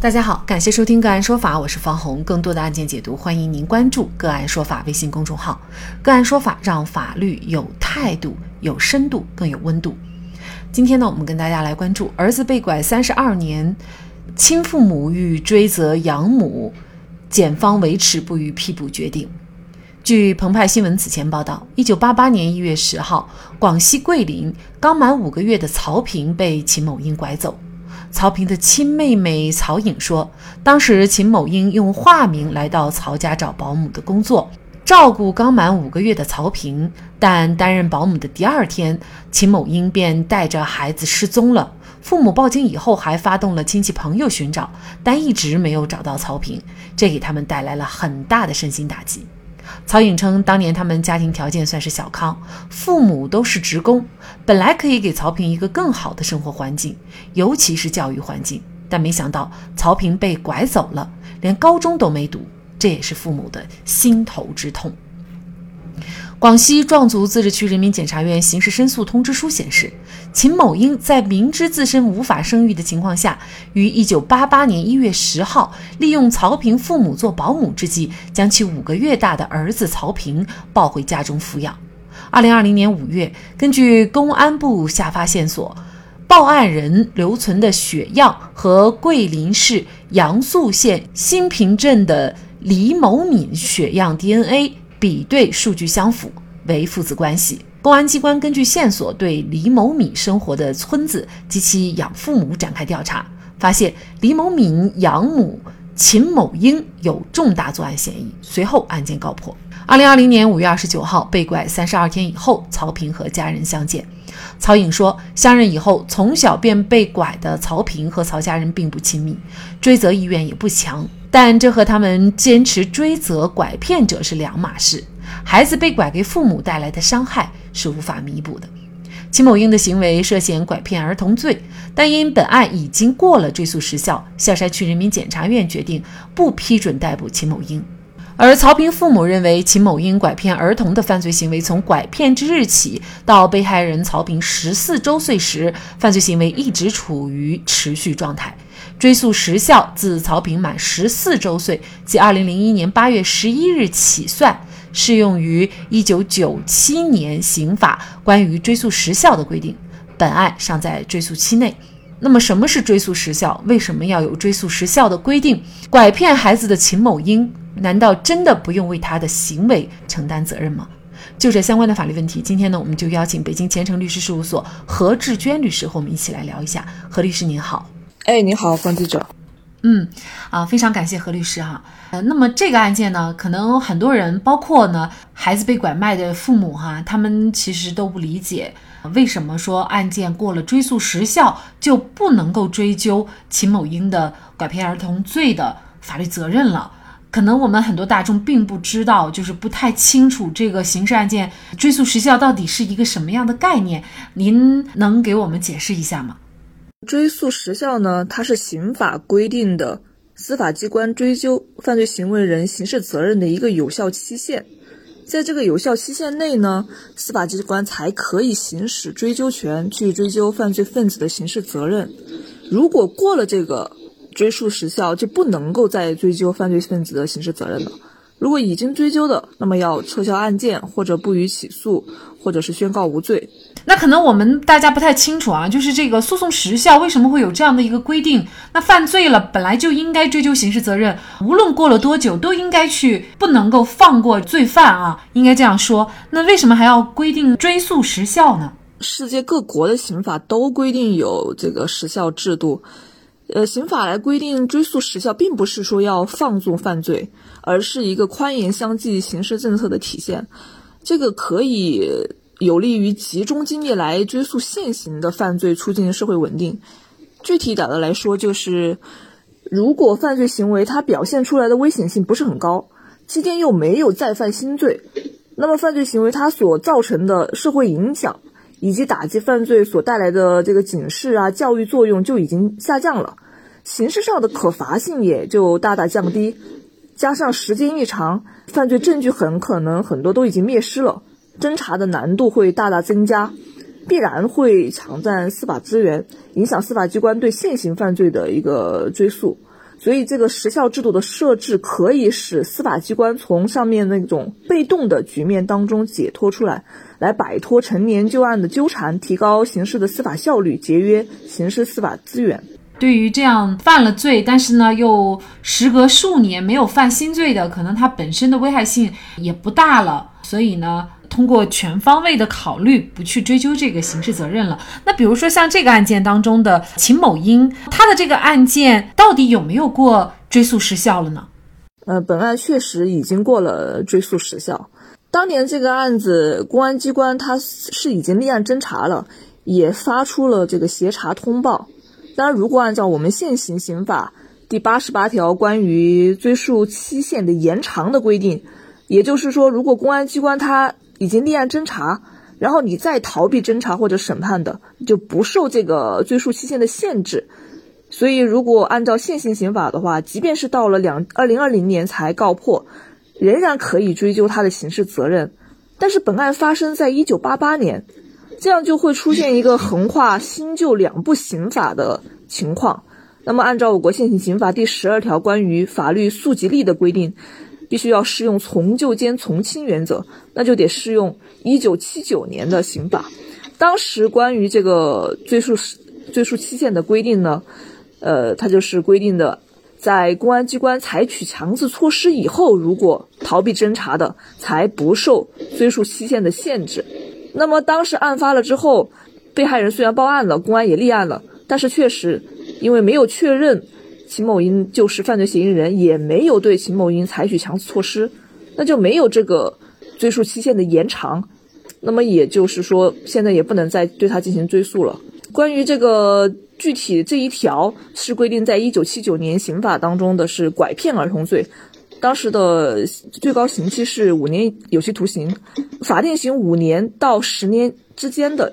大家好，感谢收听个案说法，我是方红。更多的案件解读，欢迎您关注个案说法微信公众号。个案说法让法律有态度、有深度、更有温度。今天呢，我们跟大家来关注儿子被拐三十二年，亲父母欲追责养母，检方维持不予批捕决定。据澎湃新闻此前报道，一九八八年一月十号，广西桂林刚满五个月的曹平被秦某英拐走。曹平的亲妹妹曹颖说，当时秦某英用化名来到曹家找保姆的工作，照顾刚满五个月的曹平。但担任保姆的第二天，秦某英便带着孩子失踪了。父母报警以后，还发动了亲戚朋友寻找，但一直没有找到曹平，这给他们带来了很大的身心打击。曹颖称，当年他们家庭条件算是小康，父母都是职工，本来可以给曹平一个更好的生活环境，尤其是教育环境。但没想到曹平被拐走了，连高中都没读，这也是父母的心头之痛。广西壮族自治区人民检察院刑事申诉通知书显示，秦某英在明知自身无法生育的情况下，于1988年1月10号利用曹平父母做保姆之际，将其五个月大的儿子曹平抱回家中抚养。2020年5月，根据公安部下发线索，报案人留存的血样和桂林市阳朔县新平镇的李某敏血样 DNA。比对数据相符，为父子关系。公安机关根据线索对李某敏生活的村子及其养父母展开调查，发现李某敏养母秦某英有重大作案嫌疑。随后案件告破。二零二零年五月二十九号被拐三十二天以后，曹平和家人相见。曹颖说，相认以后，从小便被拐的曹平和曹家人并不亲密，追责意愿也不强。但这和他们坚持追责拐骗者是两码事。孩子被拐给父母带来的伤害是无法弥补的。秦某英的行为涉嫌拐骗儿童罪，但因本案已经过了追诉时效，下山区人民检察院决定不批准逮捕秦某英。而曹平父母认为，秦某英拐骗儿童的犯罪行为从拐骗之日起到被害人曹平十四周岁时，犯罪行为一直处于持续状态。追诉时效自曹平满十四周岁，即二零零一年八月十一日起算，适用于一九九七年刑法关于追诉时效的规定。本案尚在追诉期内。那么，什么是追诉时效？为什么要有追诉时效的规定？拐骗孩子的秦某英，难道真的不用为他的行为承担责任吗？就这相关的法律问题，今天呢，我们就邀请北京前程律师事务所何志娟律师和我们一起来聊一下。何律师您好。哎，你好，方记者。嗯，啊，非常感谢何律师哈。呃，那么这个案件呢，可能很多人，包括呢孩子被拐卖的父母哈，他们其实都不理解，为什么说案件过了追诉时效就不能够追究秦某英的拐骗儿童罪的法律责任了？可能我们很多大众并不知道，就是不太清楚这个刑事案件追诉时效到底是一个什么样的概念，您能给我们解释一下吗？追诉时效呢？它是刑法规定的司法机关追究犯罪行为人刑事责任的一个有效期限。在这个有效期限内呢，司法机关才可以行使追究权去追究犯罪分子的刑事责任。如果过了这个追诉时效，就不能够再追究犯罪分子的刑事责任了。如果已经追究的，那么要撤销案件，或者不予起诉，或者是宣告无罪。那可能我们大家不太清楚啊，就是这个诉讼时效为什么会有这样的一个规定？那犯罪了本来就应该追究刑事责任，无论过了多久都应该去，不能够放过罪犯啊，应该这样说。那为什么还要规定追诉时效呢？世界各国的刑法都规定有这个时效制度，呃，刑法来规定追诉时效，并不是说要放纵犯罪，而是一个宽严相济刑事政策的体现。这个可以。有利于集中精力来追诉现行的犯罪，促进社会稳定。具体点的来说，就是如果犯罪行为它表现出来的危险性不是很高，期间又没有再犯新罪，那么犯罪行为它所造成的社会影响以及打击犯罪所带来的这个警示啊、教育作用就已经下降了，刑事上的可罚性也就大大降低。加上时间一长，犯罪证据很可能很多都已经灭失了。侦查的难度会大大增加，必然会抢占司法资源，影响司法机关对现行犯罪的一个追诉。所以这个时效制度的设置可以使司法机关从上面那种被动的局面当中解脱出来，来摆脱陈年旧案的纠缠，提高刑事的司法效率，节约刑事司法资源。对于这样犯了罪，但是呢又时隔数年没有犯新罪的，可能他本身的危害性也不大了，所以呢。通过全方位的考虑，不去追究这个刑事责任了。那比如说像这个案件当中的秦某英，他的这个案件到底有没有过追诉时效了呢？呃，本案确实已经过了追诉时效。当年这个案子，公安机关他是已经立案侦查了，也发出了这个协查通报。当然，如果按照我们现行刑法第八十八条关于追诉期限的延长的规定，也就是说，如果公安机关他已经立案侦查，然后你再逃避侦查或者审判的，就不受这个追诉期限的限制。所以，如果按照现行刑法的话，即便是到了两二零二零年才告破，仍然可以追究他的刑事责任。但是，本案发生在一九八八年，这样就会出现一个横跨新旧两部刑法的情况。那么，按照我国现行刑法第十二条关于法律溯及力的规定。必须要适用从旧兼从轻原则，那就得适用一九七九年的刑法。当时关于这个追诉时追诉期限的规定呢，呃，它就是规定的，在公安机关采取强制措施以后，如果逃避侦查的，才不受追诉期限的限制。那么当时案发了之后，被害人虽然报案了，公安也立案了，但是确实因为没有确认。秦某英就是犯罪嫌疑人，也没有对秦某英采取强制措施，那就没有这个追诉期限的延长，那么也就是说，现在也不能再对他进行追诉了。关于这个具体这一条是规定在一九七九年刑法当中的是拐骗儿童罪，当时的最高刑期是五年有期徒刑，法定刑五年到十年之间的，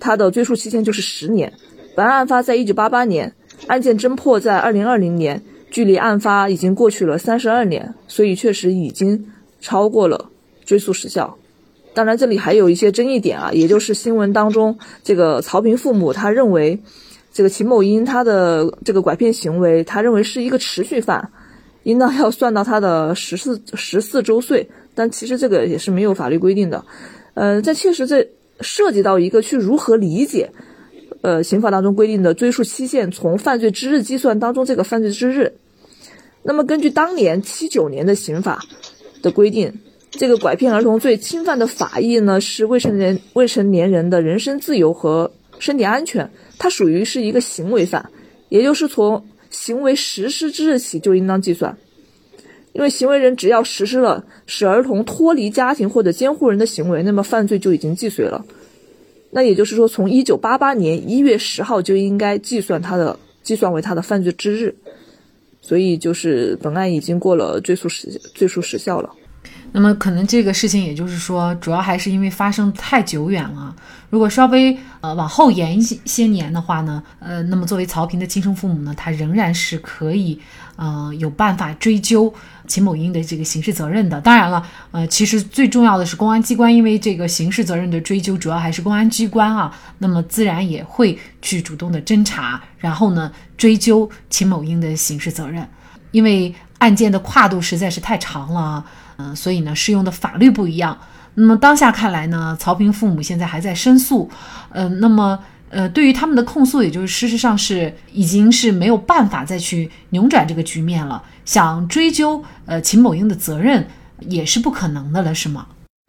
他的追诉期限就是十年。本案案发在一九八八年。案件侦破在二零二零年，距离案发已经过去了三十二年，所以确实已经超过了追诉时效。当然，这里还有一些争议点啊，也就是新闻当中这个曹平父母他认为，这个秦某英他的这个拐骗行为，他认为是一个持续犯，应当要算到他的十四十四周岁，但其实这个也是没有法律规定的。呃，这确实这涉及到一个去如何理解。呃，刑法当中规定的追诉期限从犯罪之日计算当中，这个犯罪之日。那么根据当年七九年的刑法的规定，这个拐骗儿童罪侵犯的法益呢是未成年未成年人的人身自由和身体安全，它属于是一个行为犯，也就是从行为实施之日起就应当计算，因为行为人只要实施了使儿童脱离家庭或者监护人的行为，那么犯罪就已经既遂了。那也就是说，从一九八八年一月十号就应该计算他的计算为他的犯罪之日，所以就是本案已经过了追诉时追诉时效了。那么可能这个事情，也就是说，主要还是因为发生太久远了。如果稍微呃往后延一些些年的话呢，呃，那么作为曹平的亲生父母呢，他仍然是可以呃有办法追究秦某英的这个刑事责任的。当然了，呃，其实最重要的是公安机关，因为这个刑事责任的追究主要还是公安机关啊，那么自然也会去主动的侦查，然后呢追究秦某英的刑事责任，因为案件的跨度实在是太长了啊。嗯，所以呢，适用的法律不一样。那么当下看来呢，曹平父母现在还在申诉。嗯，那么呃，对于他们的控诉，也就是事实上是已经是没有办法再去扭转这个局面了。想追究呃秦某英的责任也是不可能的了，是吗？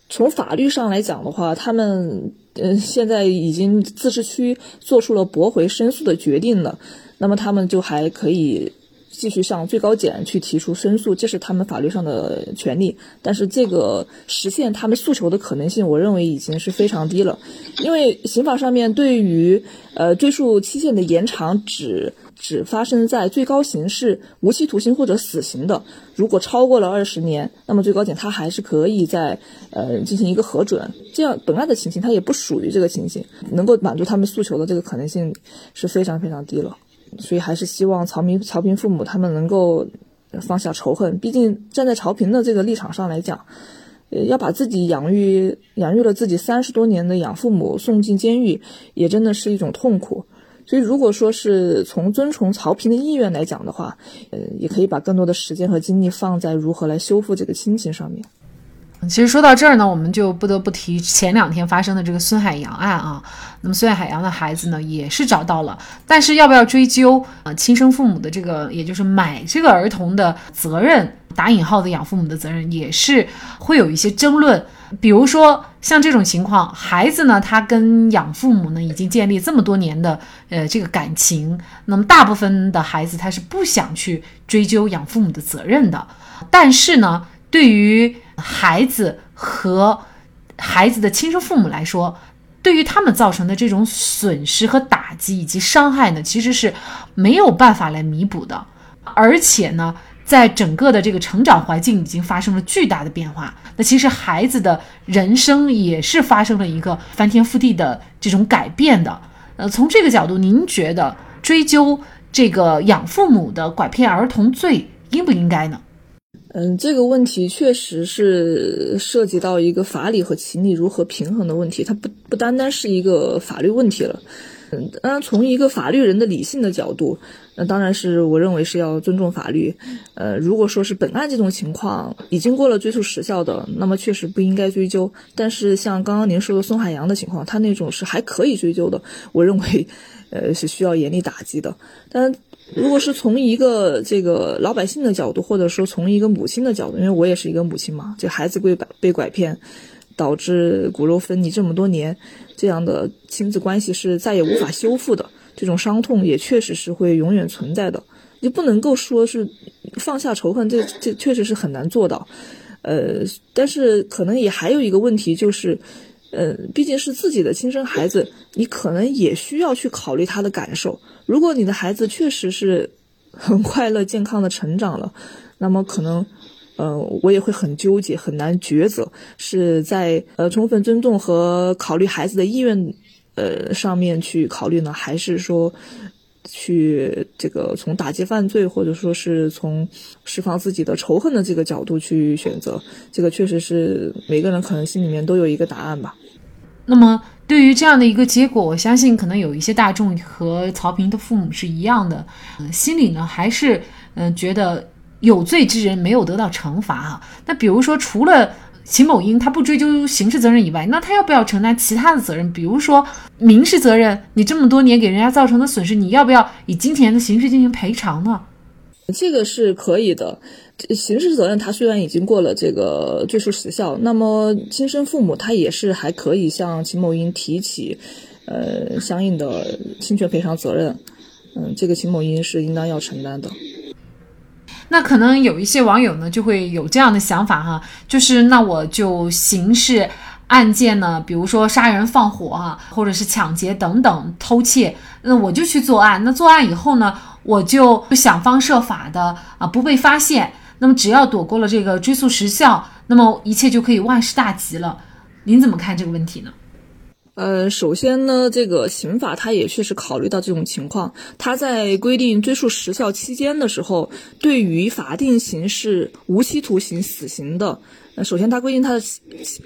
从法律上来讲的话，他们呃现在已经自治区做出了驳回申诉的决定了，那么他们就还可以。继续向最高检去提出申诉，这是他们法律上的权利。但是这个实现他们诉求的可能性，我认为已经是非常低了。因为刑法上面对于呃追诉期限的延长，只只发生在最高刑是无期徒刑或者死刑的。如果超过了二十年，那么最高检他还是可以在呃进行一个核准。这样本案的情形，它也不属于这个情形，能够满足他们诉求的这个可能性是非常非常低了。所以还是希望曹明、曹平父母他们能够放下仇恨。毕竟站在曹平的这个立场上来讲，呃，要把自己养育、养育了自己三十多年的养父母送进监狱，也真的是一种痛苦。所以，如果说是从遵从曹平的意愿来讲的话，呃，也可以把更多的时间和精力放在如何来修复这个亲情上面。其实说到这儿呢，我们就不得不提前两天发生的这个孙海洋案啊。那么孙海洋的孩子呢，也是找到了，但是要不要追究啊亲生父母的这个，也就是买这个儿童的责任，打引号的养父母的责任，也是会有一些争论。比如说像这种情况，孩子呢，他跟养父母呢已经建立这么多年的呃这个感情，那么大部分的孩子他是不想去追究养父母的责任的。但是呢，对于孩子和孩子的亲生父母来说，对于他们造成的这种损失和打击以及伤害呢，其实是没有办法来弥补的，而且呢。在整个的这个成长环境已经发生了巨大的变化，那其实孩子的人生也是发生了一个翻天覆地的这种改变的。呃，从这个角度，您觉得追究这个养父母的拐骗儿童罪应不应该呢？嗯，这个问题确实是涉及到一个法理和情理如何平衡的问题，它不不单单是一个法律问题了。嗯，当然从一个法律人的理性的角度。那当然是我认为是要尊重法律，呃，如果说是本案这种情况已经过了追诉时效的，那么确实不应该追究。但是像刚刚您说的孙海洋的情况，他那种是还可以追究的，我认为，呃，是需要严厉打击的。但如果是从一个这个老百姓的角度，或者说从一个母亲的角度，因为我也是一个母亲嘛，这孩子被拐被拐骗，导致骨肉分离这么多年，这样的亲子关系是再也无法修复的。这种伤痛也确实是会永远存在的，就不能够说是放下仇恨，这这确实是很难做到。呃，但是可能也还有一个问题，就是，嗯，毕竟是自己的亲生孩子，你可能也需要去考虑他的感受。如果你的孩子确实是很快乐、健康的成长了，那么可能，呃，我也会很纠结，很难抉择，是在呃充分尊重和考虑孩子的意愿。呃，上面去考虑呢，还是说，去这个从打击犯罪，或者说是从释放自己的仇恨的这个角度去选择，这个确实是每个人可能心里面都有一个答案吧。那么，对于这样的一个结果，我相信可能有一些大众和曹平的父母是一样的，嗯，心里呢还是嗯觉得有罪之人没有得到惩罚哈。那比如说，除了秦某英他不追究刑事责任以外，那他要不要承担其他的责任？比如说民事责任，你这么多年给人家造成的损失，你要不要以金钱的形式进行赔偿呢？这个是可以的。刑事责任他虽然已经过了这个追诉时效，那么亲生父母他也是还可以向秦某英提起，呃，相应的侵权赔偿责任。嗯，这个秦某英是应当要承担的。那可能有一些网友呢，就会有这样的想法哈，就是那我就刑事案件呢，比如说杀人放火啊，或者是抢劫等等偷窃，那我就去作案。那作案以后呢，我就想方设法的啊，不被发现。那么只要躲过了这个追诉时效，那么一切就可以万事大吉了。您怎么看这个问题呢？呃，首先呢，这个刑法它也确实考虑到这种情况，它在规定追诉时效期间的时候，对于法定刑是无期徒刑、死刑的，呃，首先它规定它的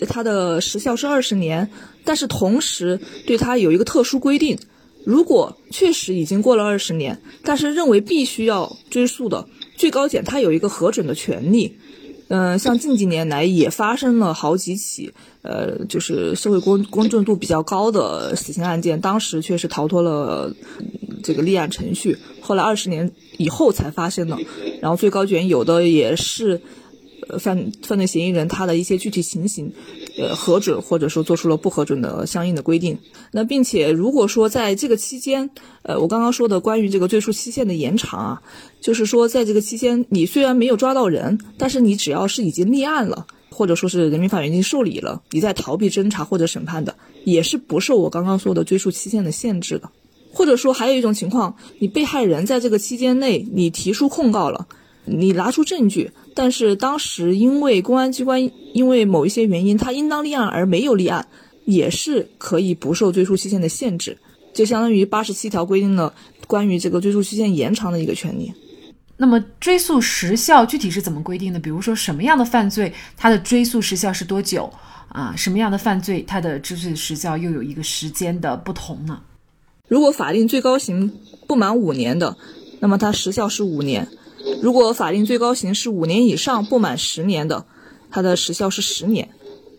它的时效是二十年，但是同时对它有一个特殊规定，如果确实已经过了二十年，但是认为必须要追诉的，最高检它有一个核准的权利。嗯，像近几年来也发生了好几起，呃，就是社会公公正度比较高的死刑案件，当时确实逃脱了这个立案程序，后来二十年以后才发生的，然后最高检有的也是。犯犯罪嫌疑人他的一些具体情形，呃，核准或者说做出了不核准的相应的规定。那并且如果说在这个期间，呃，我刚刚说的关于这个追诉期限的延长啊，就是说在这个期间，你虽然没有抓到人，但是你只要是已经立案了，或者说是人民法院已经受理了，你在逃避侦查或者审判的，也是不受我刚刚说的追诉期限的限制的。或者说还有一种情况，你被害人在这个期间内你提出控告了。你拿出证据，但是当时因为公安机关因为某一些原因，他应当立案而没有立案，也是可以不受追诉期限的限制，就相当于八十七条规定了关于这个追诉期限延长的一个权利。那么追诉时效具体是怎么规定的？比如说什么样的犯罪，它的追诉时效是多久啊？什么样的犯罪，它的追诉时效又有一个时间的不同呢？如果法定最高刑不满五年的，那么它时效是五年；如果法定最高刑是五年以上不满十年的，它的时效是十年；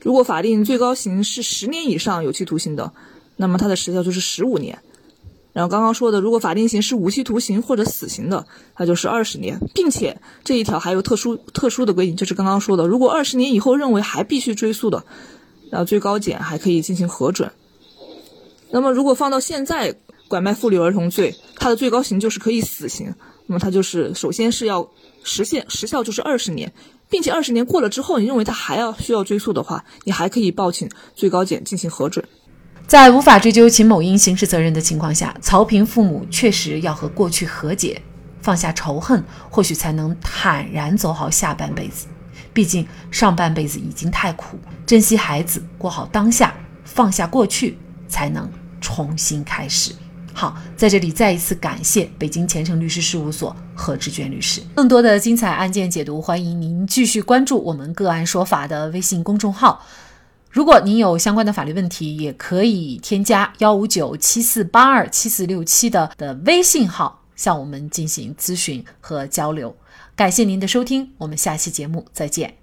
如果法定最高刑是十年以上有期徒刑的，那么它的时效就是十五年。然后刚刚说的，如果法定刑是无期徒刑或者死刑的，它就是二十年，并且这一条还有特殊特殊的规定，就是刚刚说的，如果二十年以后认为还必须追诉的，然后最高检还可以进行核准。那么如果放到现在，拐卖妇女儿童罪，它的最高刑就是可以死刑。那么它就是首先是要实现时效就是二十年，并且二十年过了之后，你认为他还要需要追诉的话，你还可以报请最高检进行核准。在无法追究秦某英刑事责任的情况下，曹平父母确实要和过去和解，放下仇恨，或许才能坦然走好下半辈子。毕竟上半辈子已经太苦，珍惜孩子，过好当下，放下过去，才能重新开始。好，在这里再一次感谢北京前程律师事务所何志娟律师。更多的精彩案件解读，欢迎您继续关注我们个案说法的微信公众号。如果您有相关的法律问题，也可以添加幺五九七四八二七四六七的的微信号向我们进行咨询和交流。感谢您的收听，我们下期节目再见。